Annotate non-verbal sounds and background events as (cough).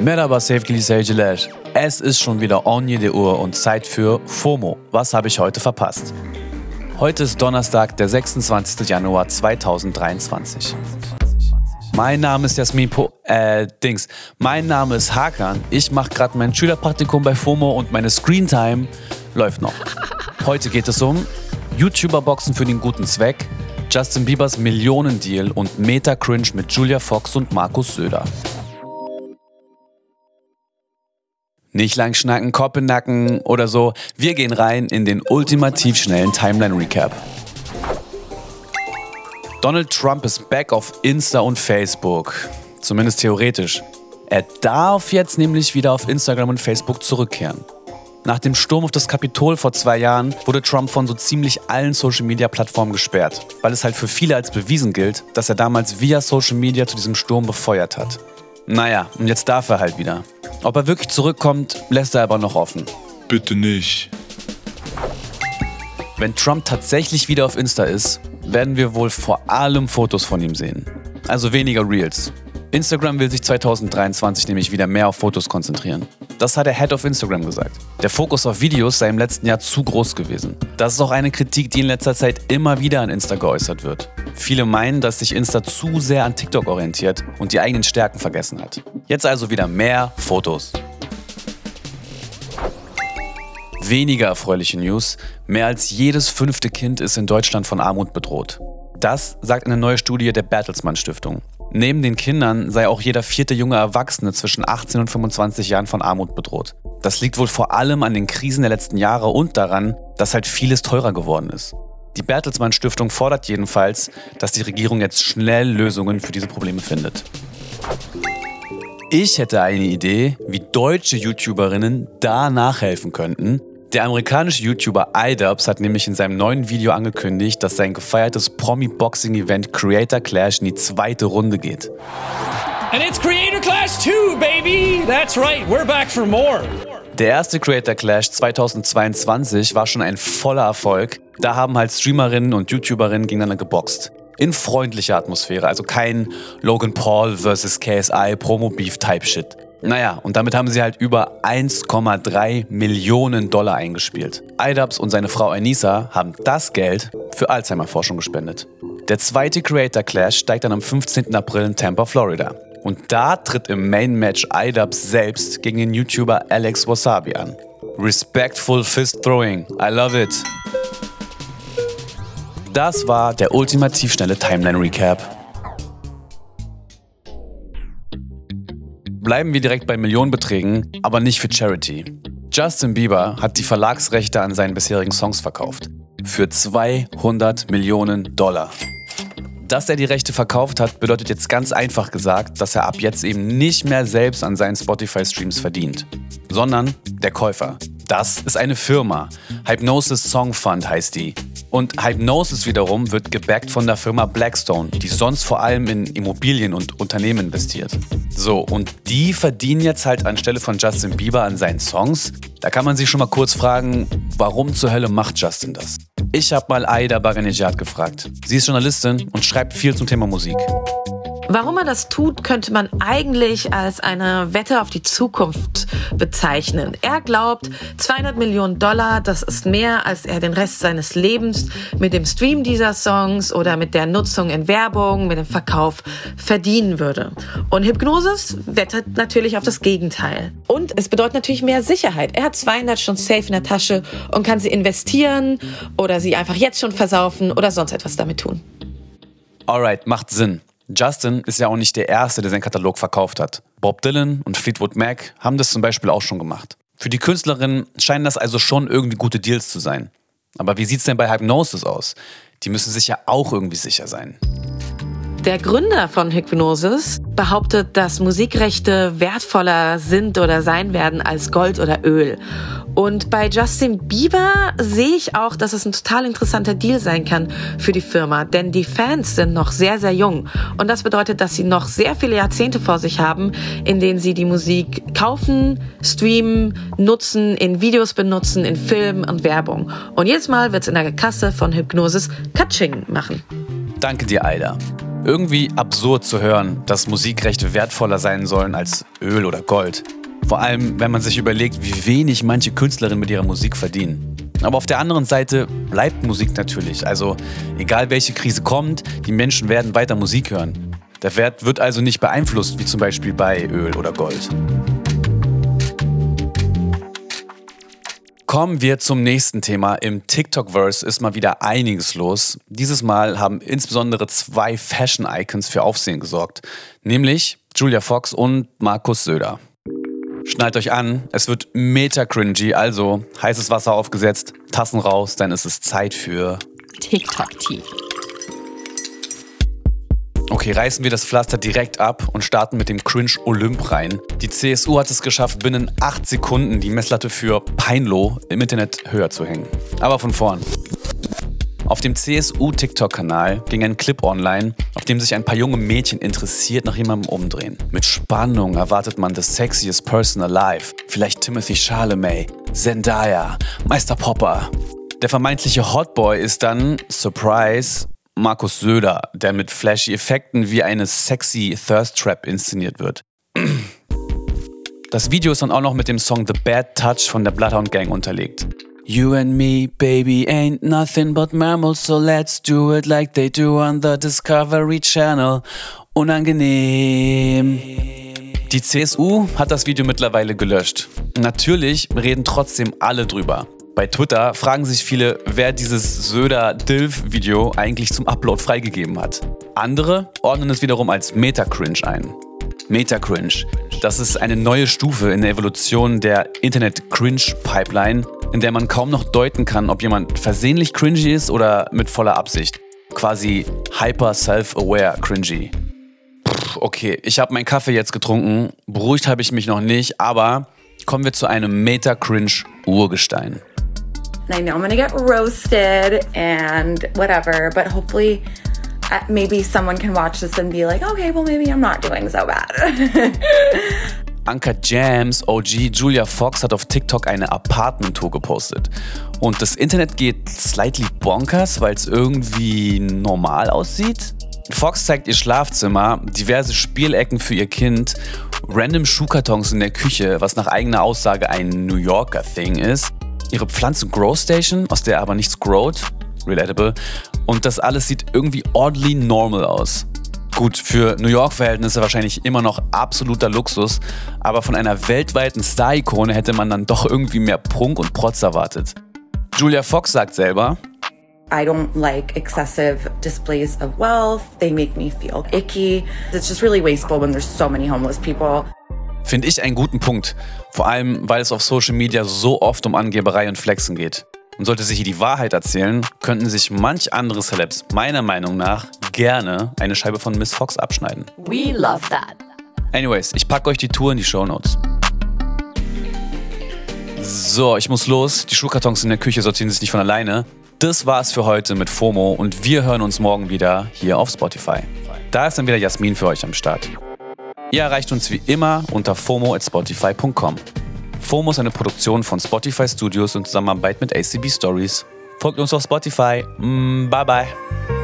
Merhaba sevgili seyirciler. Es ist schon wieder 17 Uhr und Zeit für FOMO. Was habe ich heute verpasst? Heute ist Donnerstag, der 26. Januar 2023. Mein Name ist Jasmin Po, äh, Dings. Mein Name ist Hakan. Ich mache gerade mein Schülerpraktikum bei FOMO und meine Screentime läuft noch. Heute geht es um YouTuber-Boxen für den guten Zweck, Justin Biebers Millionendeal und Meta-Cringe mit Julia Fox und Markus Söder. Nicht lang schnacken, Kopf in Nacken oder so. Wir gehen rein in den ultimativ schnellen Timeline-Recap. Donald Trump ist back auf Insta und Facebook. Zumindest theoretisch. Er darf jetzt nämlich wieder auf Instagram und Facebook zurückkehren. Nach dem Sturm auf das Kapitol vor zwei Jahren wurde Trump von so ziemlich allen Social-Media-Plattformen gesperrt, weil es halt für viele als bewiesen gilt, dass er damals via Social Media zu diesem Sturm befeuert hat. Naja, und jetzt darf er halt wieder. Ob er wirklich zurückkommt, lässt er aber noch offen. Bitte nicht. Wenn Trump tatsächlich wieder auf Insta ist, werden wir wohl vor allem Fotos von ihm sehen. Also weniger Reels. Instagram will sich 2023 nämlich wieder mehr auf Fotos konzentrieren. Das hat der Head of Instagram gesagt. Der Fokus auf Videos sei im letzten Jahr zu groß gewesen. Das ist auch eine Kritik, die in letzter Zeit immer wieder an Insta geäußert wird. Viele meinen, dass sich Insta zu sehr an TikTok orientiert und die eigenen Stärken vergessen hat. Jetzt also wieder mehr Fotos. Weniger erfreuliche News. Mehr als jedes fünfte Kind ist in Deutschland von Armut bedroht. Das sagt eine neue Studie der Bertelsmann Stiftung. Neben den Kindern sei auch jeder vierte junge Erwachsene zwischen 18 und 25 Jahren von Armut bedroht. Das liegt wohl vor allem an den Krisen der letzten Jahre und daran, dass halt vieles teurer geworden ist. Die Bertelsmann Stiftung fordert jedenfalls, dass die Regierung jetzt schnell Lösungen für diese Probleme findet. Ich hätte eine Idee, wie deutsche YouTuberinnen da nachhelfen könnten, der amerikanische YouTuber iDubbbz hat nämlich in seinem neuen Video angekündigt, dass sein gefeiertes Promi-Boxing-Event Creator Clash in die zweite Runde geht. And it's Creator Clash 2, baby! That's right, we're back for more. Der erste Creator Clash 2022 war schon ein voller Erfolg. Da haben halt Streamerinnen und YouTuberinnen gegeneinander geboxt. In freundlicher Atmosphäre, also kein Logan Paul vs. KSI Promo-Beef-Type-Shit. Naja, und damit haben sie halt über 1,3 Millionen Dollar eingespielt. iDubbbz und seine Frau Anissa haben das Geld für Alzheimer-Forschung gespendet. Der zweite Creator Clash steigt dann am 15. April in Tampa, Florida. Und da tritt im Main Match iDubbbz selbst gegen den YouTuber Alex Wasabi an. Respectful Fist Throwing. I love it. Das war der ultimativ schnelle Timeline Recap. Bleiben wir direkt bei Millionenbeträgen, aber nicht für Charity. Justin Bieber hat die Verlagsrechte an seinen bisherigen Songs verkauft. Für 200 Millionen Dollar. Dass er die Rechte verkauft hat, bedeutet jetzt ganz einfach gesagt, dass er ab jetzt eben nicht mehr selbst an seinen Spotify-Streams verdient, sondern der Käufer. Das ist eine Firma. Hypnosis Song Fund heißt die. Und Hypnosis wiederum wird gebackt von der Firma Blackstone, die sonst vor allem in Immobilien und Unternehmen investiert. So, und die verdienen jetzt halt anstelle von Justin Bieber an seinen Songs. Da kann man sich schon mal kurz fragen, warum zur Hölle macht Justin das? Ich habe mal Aida Baranejad gefragt. Sie ist Journalistin und schreibt viel zum Thema Musik. Warum er das tut, könnte man eigentlich als eine Wette auf die Zukunft bezeichnen. Er glaubt, 200 Millionen Dollar, das ist mehr, als er den Rest seines Lebens mit dem Stream dieser Songs oder mit der Nutzung in Werbung, mit dem Verkauf verdienen würde. Und Hypnosis wettet natürlich auf das Gegenteil. Und es bedeutet natürlich mehr Sicherheit. Er hat 200 schon safe in der Tasche und kann sie investieren oder sie einfach jetzt schon versaufen oder sonst etwas damit tun. Alright, macht Sinn. Justin ist ja auch nicht der Erste, der seinen Katalog verkauft hat. Bob Dylan und Fleetwood Mac haben das zum Beispiel auch schon gemacht. Für die Künstlerin scheinen das also schon irgendwie gute Deals zu sein. Aber wie sieht's denn bei Hypnosis aus? Die müssen sich ja auch irgendwie sicher sein. Der Gründer von Hypnosis behauptet, dass Musikrechte wertvoller sind oder sein werden als Gold oder Öl. Und bei Justin Bieber sehe ich auch, dass es ein total interessanter Deal sein kann für die Firma, denn die Fans sind noch sehr, sehr jung. Und das bedeutet, dass sie noch sehr viele Jahrzehnte vor sich haben, in denen sie die Musik kaufen, streamen, nutzen, in Videos benutzen, in Filmen und Werbung. Und jedes Mal wird es in der Kasse von Hypnosis Katsching machen. Danke dir, Aida. Irgendwie absurd zu hören, dass Musikrechte wertvoller sein sollen als Öl oder Gold. Vor allem, wenn man sich überlegt, wie wenig manche Künstlerinnen mit ihrer Musik verdienen. Aber auf der anderen Seite bleibt Musik natürlich. Also egal welche Krise kommt, die Menschen werden weiter Musik hören. Der Wert wird also nicht beeinflusst, wie zum Beispiel bei Öl oder Gold. Kommen wir zum nächsten Thema. Im TikTok-Verse ist mal wieder einiges los. Dieses Mal haben insbesondere zwei Fashion-Icons für Aufsehen gesorgt, nämlich Julia Fox und Markus Söder. Schnallt euch an, es wird meta cringy, also heißes Wasser aufgesetzt, Tassen raus, dann ist es Zeit für TikTok-Tea. Okay, reißen wir das Pflaster direkt ab und starten mit dem Cringe Olymp rein. Die CSU hat es geschafft, binnen 8 Sekunden die Messlatte für Peinlo im Internet höher zu hängen. Aber von vorn. Auf dem CSU-TikTok-Kanal ging ein Clip online, auf dem sich ein paar junge Mädchen interessiert nach jemandem umdrehen. Mit Spannung erwartet man the sexiest person alive. Vielleicht Timothy Charlemagne, Zendaya, Meister Popper. Der vermeintliche Hotboy ist dann, Surprise, Markus Söder, der mit flashy Effekten wie eine sexy Thirst Trap inszeniert wird. Das Video ist dann auch noch mit dem Song The Bad Touch von der Bloodhound Gang unterlegt. You and me, baby, ain't nothing but mammals, so let's do it like they do on the Discovery Channel. Unangenehm. Die CSU hat das Video mittlerweile gelöscht. Natürlich reden trotzdem alle drüber. Bei Twitter fragen sich viele, wer dieses Söder-Dilf-Video eigentlich zum Upload freigegeben hat. Andere ordnen es wiederum als Meta-Cringe ein. Meta-Cringe. Das ist eine neue Stufe in der Evolution der Internet-Cringe-Pipeline, in der man kaum noch deuten kann, ob jemand versehentlich cringy ist oder mit voller Absicht. Quasi hyper self-aware cringy. Okay, ich habe meinen Kaffee jetzt getrunken, beruhigt habe ich mich noch nicht, aber kommen wir zu einem Meta-Cringe-Urgestein. I know I'm gonna get roasted and whatever, but hopefully uh, maybe someone can watch this and be like, okay, well, maybe I'm not doing so bad. (laughs) Anka Jams, OG Julia Fox hat auf TikTok eine Apartment-Tour gepostet. Und das Internet geht slightly bonkers, weil es irgendwie normal aussieht. Fox zeigt ihr Schlafzimmer, diverse Spielecken für ihr Kind, random Schuhkartons in der Küche, was nach eigener Aussage ein New Yorker Thing ist ihre Pflanzen Grow Station, aus der aber nichts growt, relatable, und das alles sieht irgendwie oddly normal aus. Gut, für New York-Verhältnisse wahrscheinlich immer noch absoluter Luxus, aber von einer weltweiten Star-Ikone hätte man dann doch irgendwie mehr Prunk und Protz erwartet. Julia Fox sagt selber, I don't like excessive displays of wealth. They make me feel icky. It's just really wasteful when there's so many homeless people. Finde ich einen guten Punkt. Vor allem, weil es auf Social Media so oft um Angeberei und Flexen geht. Und sollte sich hier die Wahrheit erzählen, könnten sich manch andere Celebs meiner Meinung nach gerne eine Scheibe von Miss Fox abschneiden. We love that. Anyways, ich packe euch die Tour in die Show Notes. So, ich muss los. Die Schuhkartons in der Küche sortieren sich nicht von alleine. Das war's für heute mit FOMO und wir hören uns morgen wieder hier auf Spotify. Da ist dann wieder Jasmin für euch am Start. Ihr erreicht uns wie immer unter fomo@spotify.com. FOMO ist eine Produktion von Spotify Studios in Zusammenarbeit mit ACB Stories. Folgt uns auf Spotify. Mm, bye bye.